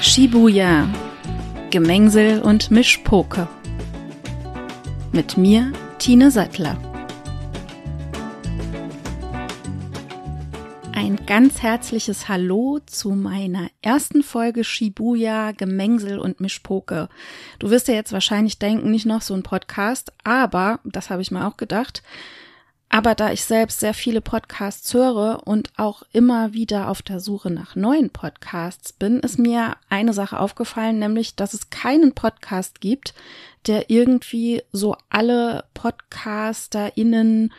Shibuya, Gemengsel und Mischpoke. Mit mir, Tine Sattler. Ein ganz herzliches Hallo zu meiner ersten Folge Shibuya, Gemengsel und Mischpoke. Du wirst ja jetzt wahrscheinlich denken, nicht noch so ein Podcast, aber, das habe ich mir auch gedacht, aber da ich selbst sehr viele Podcasts höre und auch immer wieder auf der Suche nach neuen Podcasts bin, ist mir eine Sache aufgefallen, nämlich, dass es keinen Podcast gibt, der irgendwie so alle PodcasterInnen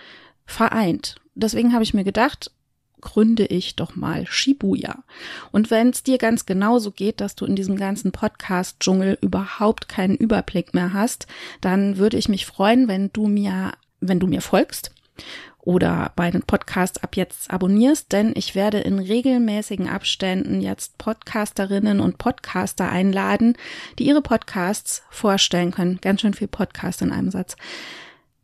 vereint. Deswegen habe ich mir gedacht, gründe ich doch mal Shibuya. Und wenn es dir ganz genauso geht, dass du in diesem ganzen Podcast-Dschungel überhaupt keinen Überblick mehr hast, dann würde ich mich freuen, wenn du mir, wenn du mir folgst oder meinen Podcast ab jetzt abonnierst, denn ich werde in regelmäßigen Abständen jetzt Podcasterinnen und Podcaster einladen, die ihre Podcasts vorstellen können. Ganz schön viel Podcast in einem Satz.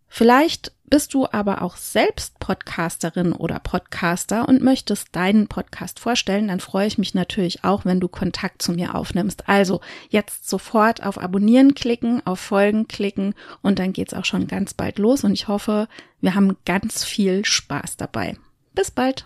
Vielleicht bist du aber auch selbst Podcasterin oder Podcaster und möchtest deinen Podcast vorstellen, dann freue ich mich natürlich auch, wenn du Kontakt zu mir aufnimmst. Also jetzt sofort auf Abonnieren klicken, auf Folgen klicken und dann geht's auch schon ganz bald los und ich hoffe, wir haben ganz viel Spaß dabei. Bis bald.